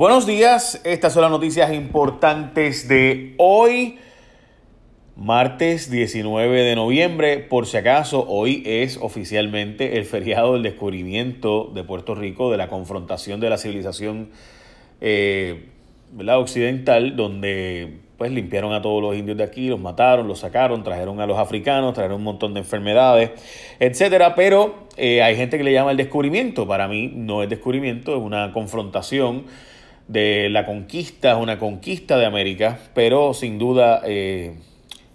Buenos días, estas son las noticias importantes de hoy, martes 19 de noviembre. Por si acaso, hoy es oficialmente el feriado del descubrimiento de Puerto Rico, de la confrontación de la civilización eh, occidental, donde pues limpiaron a todos los indios de aquí, los mataron, los sacaron, trajeron a los africanos, trajeron un montón de enfermedades, etcétera. Pero eh, hay gente que le llama el descubrimiento. Para mí no es descubrimiento, es una confrontación de la conquista, una conquista de América, pero sin duda eh,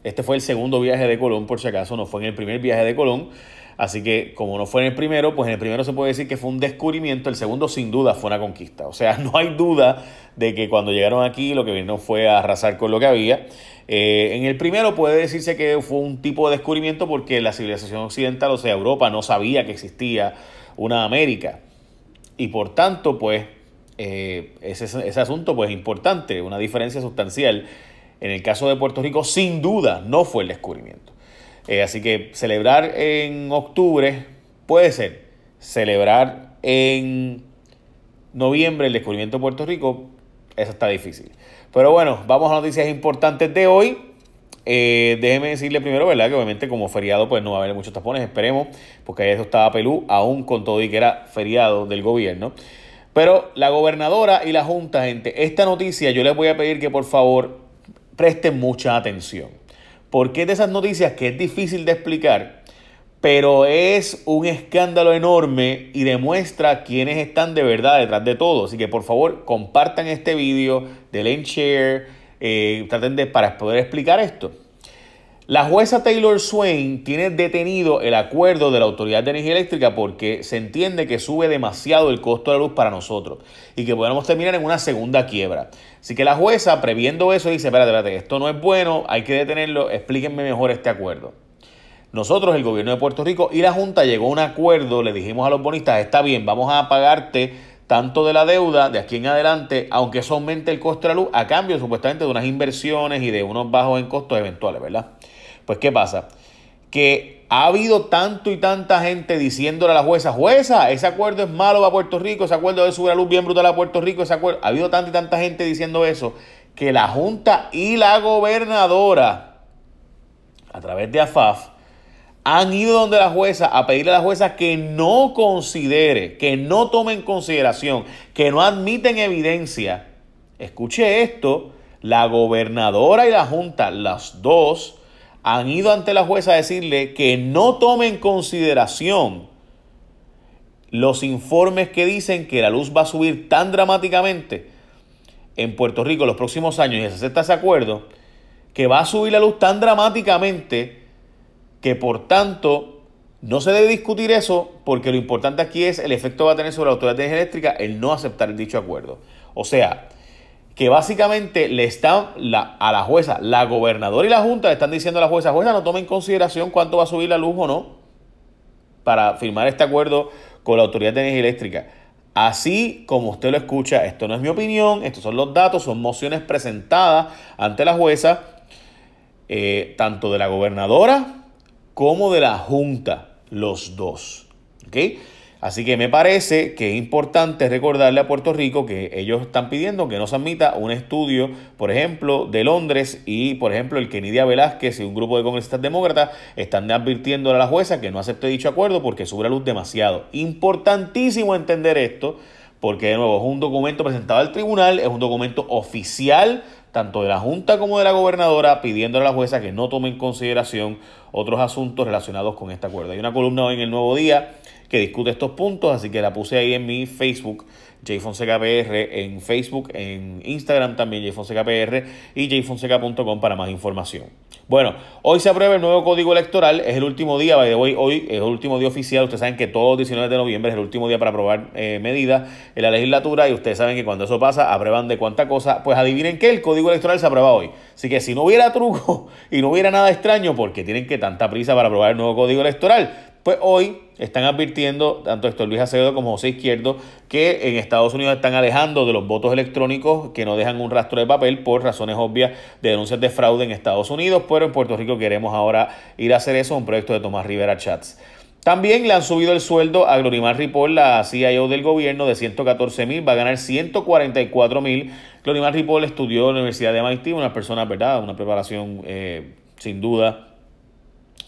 este fue el segundo viaje de Colón, por si acaso, no fue en el primer viaje de Colón. Así que como no fue en el primero, pues en el primero se puede decir que fue un descubrimiento, el segundo sin duda fue una conquista. O sea, no hay duda de que cuando llegaron aquí lo que vino fue a arrasar con lo que había. Eh, en el primero puede decirse que fue un tipo de descubrimiento porque la civilización occidental, o sea, Europa, no sabía que existía una América. Y por tanto, pues eh, ese, ese asunto pues importante, una diferencia sustancial. En el caso de Puerto Rico, sin duda, no fue el descubrimiento. Eh, así que celebrar en octubre puede ser. Celebrar en noviembre el descubrimiento de Puerto Rico, eso está difícil. Pero bueno, vamos a noticias importantes de hoy. Eh, déjeme decirle primero, ¿verdad? Que obviamente como feriado pues no va a haber muchos tapones, esperemos, porque eso estaba pelú, aún con todo y que era feriado del gobierno. Pero la gobernadora y la Junta, gente, esta noticia yo les voy a pedir que por favor presten mucha atención. Porque es de esas noticias que es difícil de explicar, pero es un escándalo enorme y demuestra quiénes están de verdad detrás de todo. Así que por favor compartan este vídeo, denle share, eh, traten de para poder explicar esto. La jueza Taylor Swain tiene detenido el acuerdo de la Autoridad de Energía Eléctrica porque se entiende que sube demasiado el costo de la luz para nosotros y que podemos terminar en una segunda quiebra. Así que la jueza, previendo eso, dice, espérate, espérate, esto no es bueno, hay que detenerlo, explíquenme mejor este acuerdo. Nosotros, el gobierno de Puerto Rico y la Junta llegó a un acuerdo, le dijimos a los bonistas, está bien, vamos a pagarte tanto de la deuda de aquí en adelante, aunque eso aumente el costo de la luz, a cambio supuestamente de unas inversiones y de unos bajos en costos eventuales, ¿verdad? Pues ¿qué pasa? Que ha habido tanto y tanta gente diciéndole a la jueza, jueza, ese acuerdo es malo para Puerto Rico, ese acuerdo de subir la luz bien brutal a Puerto Rico, ese acuerdo, ha habido tanta y tanta gente diciendo eso, que la Junta y la gobernadora, a través de AFAF, han ido donde la jueza a pedirle a la jueza que no considere, que no tome en consideración, que no admiten evidencia. Escuche esto, la gobernadora y la Junta, las dos, han ido ante la jueza a decirle que no tome en consideración los informes que dicen que la luz va a subir tan dramáticamente en Puerto Rico en los próximos años y se acepta ese acuerdo, que va a subir la luz tan dramáticamente que por tanto no se debe discutir eso porque lo importante aquí es el efecto que va a tener sobre la autoridad de energía eléctrica el no aceptar dicho acuerdo. O sea, que básicamente le están a la jueza, la gobernadora y la junta le están diciendo a la jueza, jueza, no tome en consideración cuánto va a subir la luz o no para firmar este acuerdo con la Autoridad de Energía Eléctrica. Así como usted lo escucha, esto no es mi opinión, estos son los datos, son mociones presentadas ante la jueza, eh, tanto de la gobernadora como de la junta, los dos. Así que me parece que es importante recordarle a Puerto Rico que ellos están pidiendo que no se admita un estudio, por ejemplo, de Londres y, por ejemplo, el Kenidia Velázquez y un grupo de congresistas demócratas están advirtiendo a la jueza que no acepte dicho acuerdo porque sube la luz demasiado. Importantísimo entender esto porque, de nuevo, es un documento presentado al tribunal, es un documento oficial tanto de la Junta como de la gobernadora, pidiéndole a la jueza que no tome en consideración otros asuntos relacionados con este acuerdo. Hay una columna hoy en el Nuevo Día que discute estos puntos, así que la puse ahí en mi Facebook, JFonsecaPR, en Facebook, en Instagram también JFonsecaPR y jfonseca.com para más información. Bueno, hoy se aprueba el nuevo código electoral, es el último día, by hoy, hoy es el último día oficial, ustedes saben que todo el 19 de noviembre es el último día para aprobar eh, medidas en la legislatura y ustedes saben que cuando eso pasa, aprueban de cuánta cosa, pues adivinen que el código electoral se aprueba hoy. Así que si no hubiera truco y no hubiera nada extraño, porque tienen que tanta prisa para aprobar el nuevo código electoral, pues hoy están advirtiendo, tanto Héctor Luis Acevedo como José Izquierdo, que en Estados Unidos están alejando de los votos electrónicos que no dejan un rastro de papel por razones obvias de denuncias de fraude en Estados Unidos, pero en Puerto Rico queremos ahora ir a hacer eso, un proyecto de Tomás Rivera Chats. También le han subido el sueldo a Glorimar Ripoll, la CIO del gobierno, de 114 mil, va a ganar 144 mil. Glorimar Ripoll estudió en la Universidad de MIT, una persona, ¿verdad? Una preparación eh, sin duda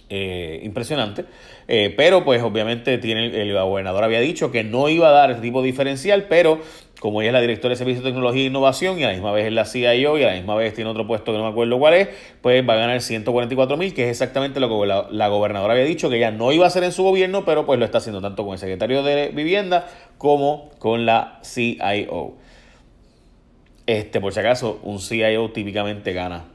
eh, impresionante. Eh, pero pues obviamente tiene, el gobernador había dicho que no iba a dar ese tipo diferencial, pero como ella es la directora de Servicios de Tecnología e Innovación y a la misma vez es la CIO y a la misma vez tiene otro puesto que no me acuerdo cuál es, pues va a ganar 144 mil, que es exactamente lo que la, la, gobernadora había dicho que ella no iba a hacer en su gobierno, pero pues lo está haciendo tanto con el secretario de Vivienda como con la CIO. Este, por si acaso, un CIO típicamente gana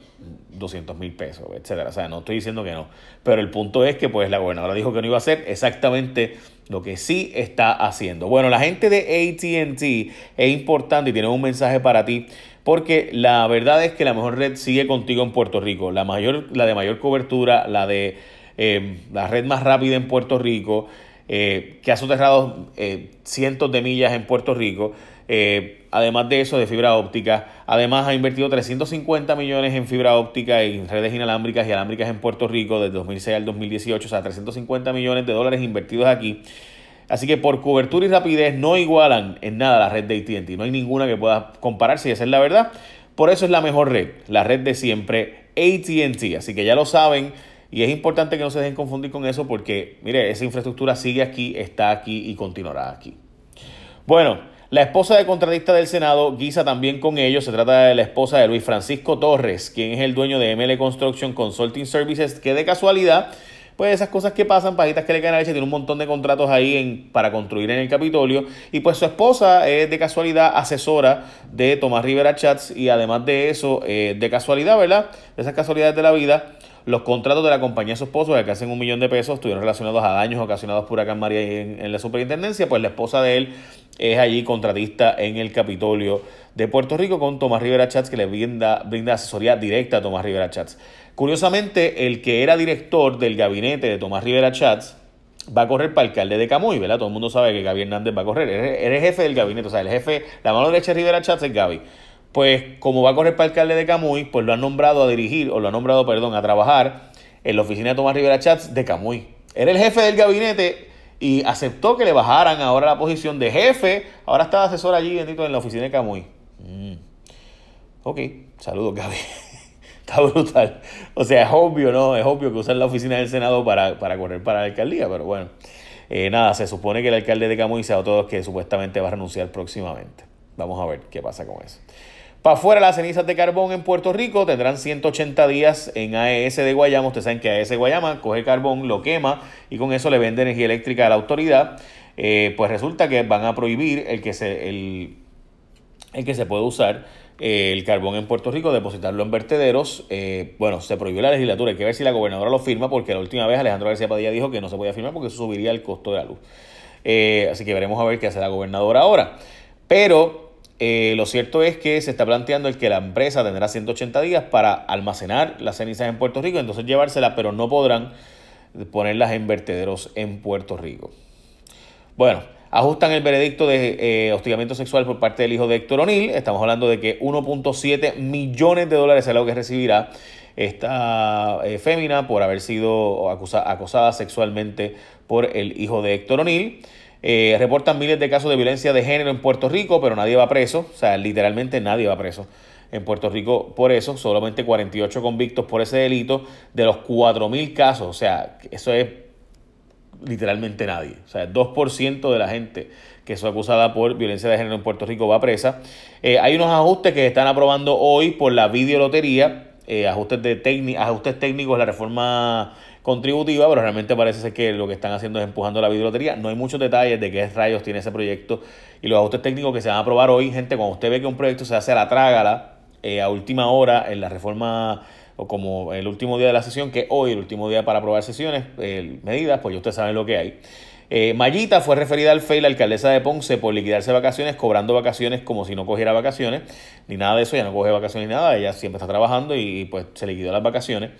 200 mil pesos, etcétera. O sea, no estoy diciendo que no. Pero el punto es que pues la gobernadora dijo que no iba a hacer exactamente lo que sí está haciendo. Bueno, la gente de ATT es importante y tiene un mensaje para ti. Porque la verdad es que la mejor red sigue contigo en Puerto Rico. La, mayor, la de mayor cobertura, la de eh, la red más rápida en Puerto Rico, eh, que ha soterrado eh, cientos de millas en Puerto Rico. Eh, además de eso, de fibra óptica. Además, ha invertido 350 millones en fibra óptica y redes inalámbricas y alámbricas en Puerto Rico desde 2006 al 2018. O sea, 350 millones de dólares invertidos aquí. Así que por cobertura y rapidez no igualan en nada la red de ATT. No hay ninguna que pueda compararse y esa es la verdad. Por eso es la mejor red, la red de siempre, ATT. Así que ya lo saben. Y es importante que no se dejen confundir con eso porque, mire, esa infraestructura sigue aquí, está aquí y continuará aquí. Bueno, la esposa de contratista del Senado guisa también con ellos. Se trata de la esposa de Luis Francisco Torres, quien es el dueño de ML Construction Consulting Services, que de casualidad, pues esas cosas que pasan, pajitas que le caen a leche, tiene un montón de contratos ahí para construir en el Capitolio. Y pues su esposa es de casualidad asesora de Tomás Rivera Chats y además de eso, eh, de casualidad, ¿verdad? De esas casualidades de la vida, los contratos de la compañía de su esposo, que hacen un millón de pesos, estuvieron relacionados a daños ocasionados por Huracán María en, en la superintendencia, pues la esposa de él es allí contratista en el Capitolio de Puerto Rico con Tomás Rivera Chats, que le brinda, brinda asesoría directa a Tomás Rivera Chats. Curiosamente, el que era director del gabinete de Tomás Rivera Chats va a correr para alcalde de Camuy, ¿verdad? Todo el mundo sabe que Gaby Hernández va a correr. Eres, jefe del gabinete, o sea, el jefe, la mano derecha de Rivera Chats es Gaby. Pues como va a correr para alcalde de Camuy, pues lo han nombrado a dirigir, o lo han nombrado, perdón, a trabajar en la oficina de Tomás Rivera Chats de Camuy. Era el jefe del gabinete y aceptó que le bajaran ahora la posición de jefe. Ahora está asesor allí, bendito, en la oficina de Camuy. Mm. Ok, saludos, Gaby. está brutal. O sea, es obvio, ¿no? Es obvio que usan la oficina del Senado para, correr para la alcaldía, pero bueno. Eh, nada, se supone que el alcalde de Camuy sea otro que supuestamente va a renunciar próximamente. Vamos a ver qué pasa con eso. Para afuera las cenizas de carbón en Puerto Rico tendrán 180 días en AES de Guayama. Ustedes saben que AES Guayama coge carbón, lo quema y con eso le vende energía eléctrica a la autoridad. Eh, pues resulta que van a prohibir el que se, el, el que se puede usar eh, el carbón en Puerto Rico, depositarlo en vertederos. Eh, bueno, se prohibió la legislatura. Hay que ver si la gobernadora lo firma porque la última vez Alejandro García Padilla dijo que no se podía firmar porque eso subiría el costo de la luz. así que veremos a ver qué hace la gobernadora ahora. Pero eh, lo cierto es que se está planteando el que la empresa tendrá 180 días para almacenar las cenizas en Puerto Rico, entonces llevárselas, pero no podrán ponerlas en vertederos en Puerto Rico. Bueno, ajustan el veredicto de eh, hostigamiento sexual por parte del hijo de Héctor O'Neill. Estamos hablando de que 1.7 millones de dólares es lo que recibirá esta eh, fémina por haber sido acosada sexualmente por el hijo de Héctor O'Neill. Eh, reportan miles de casos de violencia de género en Puerto Rico, pero nadie va preso. O sea, literalmente nadie va preso en Puerto Rico por eso. Solamente 48 convictos por ese delito de los 4.000 casos. O sea, eso es literalmente nadie. O sea, 2% de la gente que es acusada por violencia de género en Puerto Rico va presa. Eh, hay unos ajustes que se están aprobando hoy por la videolotería. Eh, ajustes, de ajustes técnicos, la reforma contributiva, pero realmente parece ser que lo que están haciendo es empujando la videolotería. No hay muchos detalles de qué rayos tiene ese proyecto y los ajustes técnicos que se van a aprobar hoy. Gente, cuando usted ve que un proyecto se hace a la trágala eh, a última hora en la reforma o como el último día de la sesión, que hoy el último día para aprobar sesiones, medidas, pues ya usted sabe lo que hay. Eh, Mayita fue referida al FEI, la alcaldesa de Ponce, por liquidarse vacaciones, cobrando vacaciones como si no cogiera vacaciones, ni nada de eso, ya no coge vacaciones ni nada, ella siempre está trabajando y pues se liquidó las vacaciones.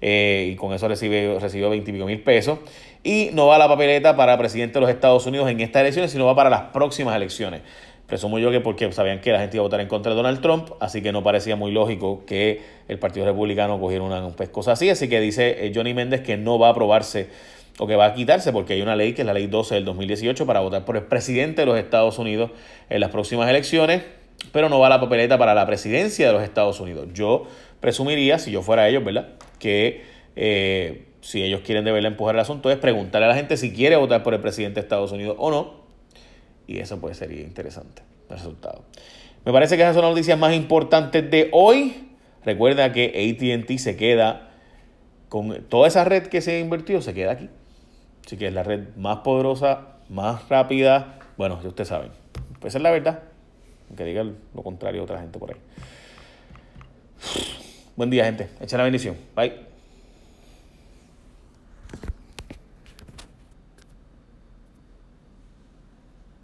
Eh, y con eso recibe, recibió 20 y pico mil pesos. Y no va a la papeleta para presidente de los Estados Unidos en estas elecciones, sino va para las próximas elecciones. Presumo yo que porque sabían que la gente iba a votar en contra de Donald Trump, así que no parecía muy lógico que el Partido Republicano cogiera una pues, cosa así. Así que dice eh, Johnny Méndez que no va a aprobarse o que va a quitarse porque hay una ley que es la ley 12 del 2018 para votar por el presidente de los Estados Unidos en las próximas elecciones, pero no va la papeleta para la presidencia de los Estados Unidos. Yo presumiría, si yo fuera ellos, ¿verdad? Que eh, si ellos quieren de verdad empujar el asunto es preguntarle a la gente si quiere votar por el presidente de Estados Unidos o no. Y eso puede ser interesante, el resultado. Me parece que esas son las noticias más importantes de hoy. Recuerda que ATT se queda con toda esa red que se ha invertido, se queda aquí. Así que es la red más poderosa, más rápida. Bueno, ya ustedes saben. Pues es la verdad. Aunque diga lo contrario otra gente por ahí. Buen día, gente. Echa la bendición. Bye.